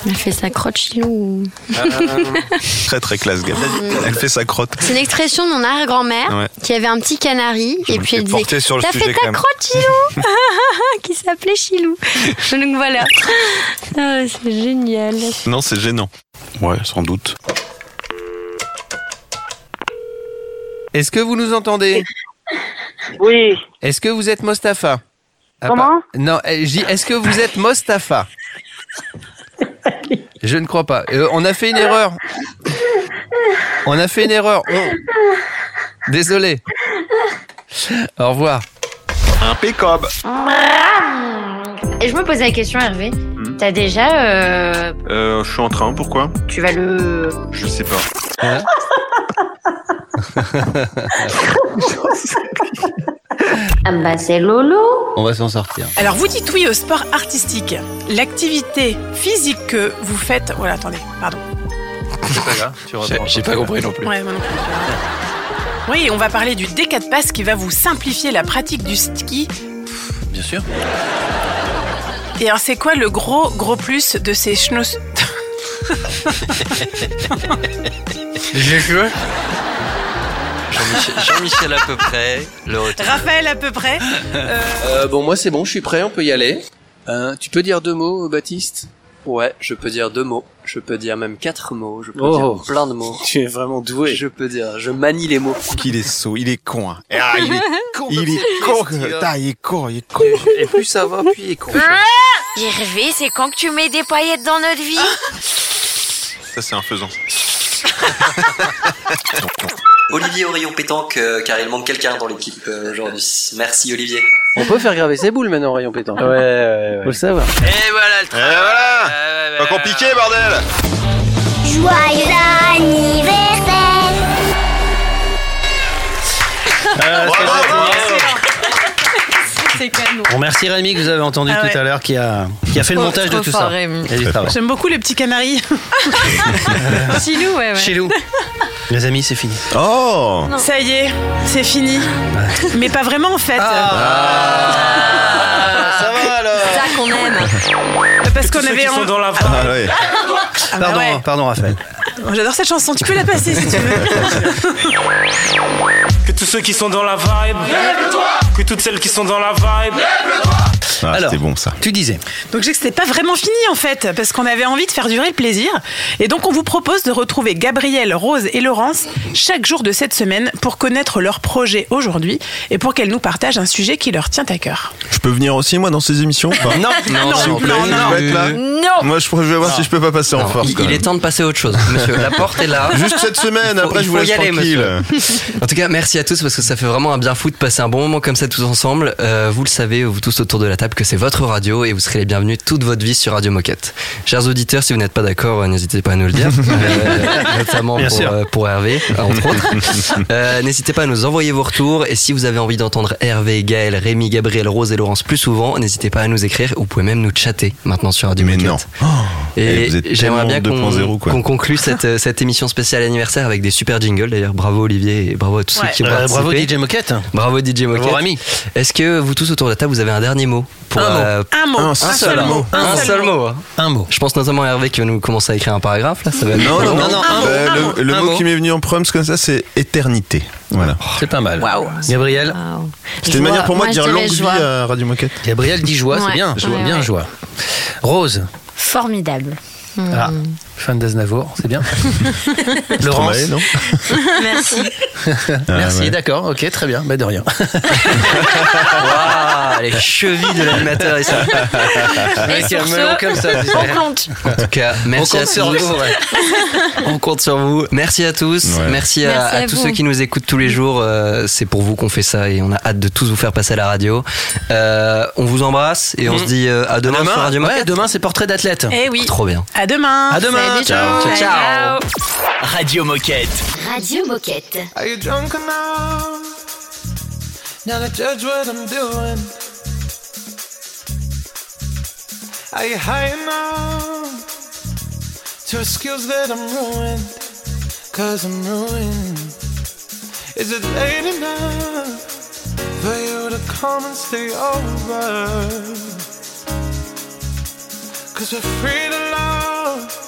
Elle fait sa crotte chilou. Très très classe, Gab. Elle fait sa crotte. C'est une expression de mon arrière-grand-mère Ouais. qui avait un petit canari Je et puis elle disait porter sur le T'as fait ta crotte Chilou qui s'appelait Chilou. Donc voilà. Ah, c'est génial. Non, c'est gênant. Ouais, sans doute. Est-ce que vous nous entendez? Oui. Est-ce que vous êtes Mostafa Ah, Comment? Pas- Non, eh, je dis, est-ce que vous êtes Mostafa Je ne crois pas. Euh, on a fait une erreur. On a fait une erreur. On- Désolé. Au revoir. Impeccable. Et je me posais la question, Hervé. T'as déjà. euh, Euh, je suis en train, pourquoi? tu vas le. Je sais pas. Ah bah c'est Lolo. On va s'en sortir. Alors, vous dites oui au sport artistique. L'activité physique que vous faites. Voilà, attendez, pardon. C'est pas grave. tu reprends. J'ai pas compris non plus. Ouais, moi non plus. Oui, on va parler du D4 Pass qui va vous simplifier la pratique du ski. Bien sûr. Et alors, c'est quoi le gros, gros plus de ces schnoss... J'ai joué. Jean-Michel, Jean-Michel à peu près. Le retour. Raphaël, à peu près. Euh, Euh, bon, moi c'est bon, je suis prêt, on peut y aller. Euh, tu peux dire deux mots, Baptiste? Ouais, je peux dire deux mots. Je peux dire même quatre mots. Je peux Oh. dire plein de mots. Tu es vraiment doué. Je peux dire, je manie les mots. Qu'il est sot, il est con. hein. Ah, il est con. Il est con. Putain, il est con, il est con. Et plus ça va, plus il est con. Hervé, c'est quand que tu mets des paillettes dans notre vie? Ça, c'est un faisant. Olivier au rayon pétanque, euh, car il manque quelqu'un dans l'équipe euh, aujourd'hui. Merci Olivier. On peut faire graver ses boules maintenant, rayon pétanque. Ouais, ouais, ouais. Faut le savoir. Et voilà le Et voilà Pas compliqué, bordel Joyeux anniversaire C'est canon. On remercie Rémi que vous avez entendu Ah tout à l'heure qui a, qui a fait le montage de tout fort, ça. J'aime beaucoup les petits canaris. Chilou, ouais, ouais. Chez nous. Les amis, c'est fini. Oh Ça y est, c'est fini. Mais pas vraiment en fait. Ah. Ça va alors Ça qu'on aime. Parce qu'on avait qui sont en- dans la Ah ouais. Ah bah Pardon, ouais. pardon Raphaël. J'adore cette chanson, tu peux la passer si tu veux. Que tous ceux qui sont dans la vibe. Que toutes celles qui sont dans la vibe. Ah, Alors. c'était bon ça. Tu disais. Donc je que c'était pas vraiment fini en fait, parce qu'on avait envie de faire durer le plaisir. Et donc on vous propose de retrouver Gabrielle, Rose et Laurence chaque jour de cette semaine pour connaître leur projet aujourd'hui et pour qu'elles nous partagent un sujet qui leur tient à cœur. Je peux venir aussi, moi, dans ces émissions pas Non, Non, S'il vous plaît, non, je non. être là Non Moi, je, vais voir si je peux pas passer en Non, force. il, il est temps de passer à autre chose, monsieur. La porte est là. Juste cette semaine, faut- après je vous laisse aller, tranquille. En tout cas, merci à tous parce que ça fait vraiment un bien fou de passer un bon moment comme ça tous ensemble. Euh, vous le savez, vous tous autour de la table, que c'est votre radio et vous serez les bienvenus toute votre vie sur Radio Moquette. Chers auditeurs, si vous n'êtes pas d'accord, euh, n'hésitez pas à nous le dire, Euh, notamment pour, euh, pour Hervé, entre autres. Euh, n'hésitez pas à nous envoyer vos retours et si vous avez envie d'entendre Hervé, Gaël, Rémi, Gabriel, Rose et Laurence plus souvent, n'hésitez pas à nous écrire. Vous pouvez même nous chatter maintenant sur Radio Mais Moquette. non. Oh, Et Eh, j'aimerais bien tellement 2.0, qu'on conclue cette, cette émission spéciale anniversaire avec des super jingles. D'ailleurs, bravo Olivier et bravo à tous Ouais. ceux qui ont Euh, participé. bravo DJ Moquette. Bravo DJ Moquette. Bravo Rémi. Est-ce que vous tous autour de la table, vous avez un dernier mot? Pour, Un mot. euh, Un mot, Un un, seul seul mot, un, seul mot. hein. Un mot. Je pense notamment à Hervé qui va nous commencer à écrire un paragraphe là. Ça va être Non, non, Non, non. non, un Euh, mot, le mot mot. qui m'est venu en prompt comme ça, c'est éternité. Voilà. C'est pas mal. Waouh. Gabriel. C'était une manière pour moi, de dire longue vie à Radio Moquette. Gabriel dit joie, c'est bien. Bien joie. Rose. Formidable. Ah, fan d'Aznavour, c'est bien. Laurence. Stromae, non Merci. Merci, ouais. d'accord, ok, très bien, bah de rien. Waouh, les chevilles de l'animateur ici. Avec un sur melon ce, comme ça. On compte. En tout cas, merci On à compte sur tous. vous, ouais. On compte sur vous. Merci à tous. Ouais. Merci, à, Merci à à tous ceux qui nous écoutent tous les jours. Euh, c'est pour vous qu'on fait ça et on a hâte de tous vous faire passer à la radio. Euh, on vous embrasse et on Mhm. se dit euh, à demain, sur Radio demain c'est portrait d'athlète. Eh oui. Trop bien. À demain. À demain. Salut, Ciao. ciao. Ciao. Radio Moquette. Radio Moquette. Are you drunk enough now to judge what I'm doing? Are you high enough to excuse that I'm ruined? Cause I'm ruined. Is it late enough for you to come and stay over? Cause we're free to love,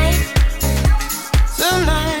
Tonight.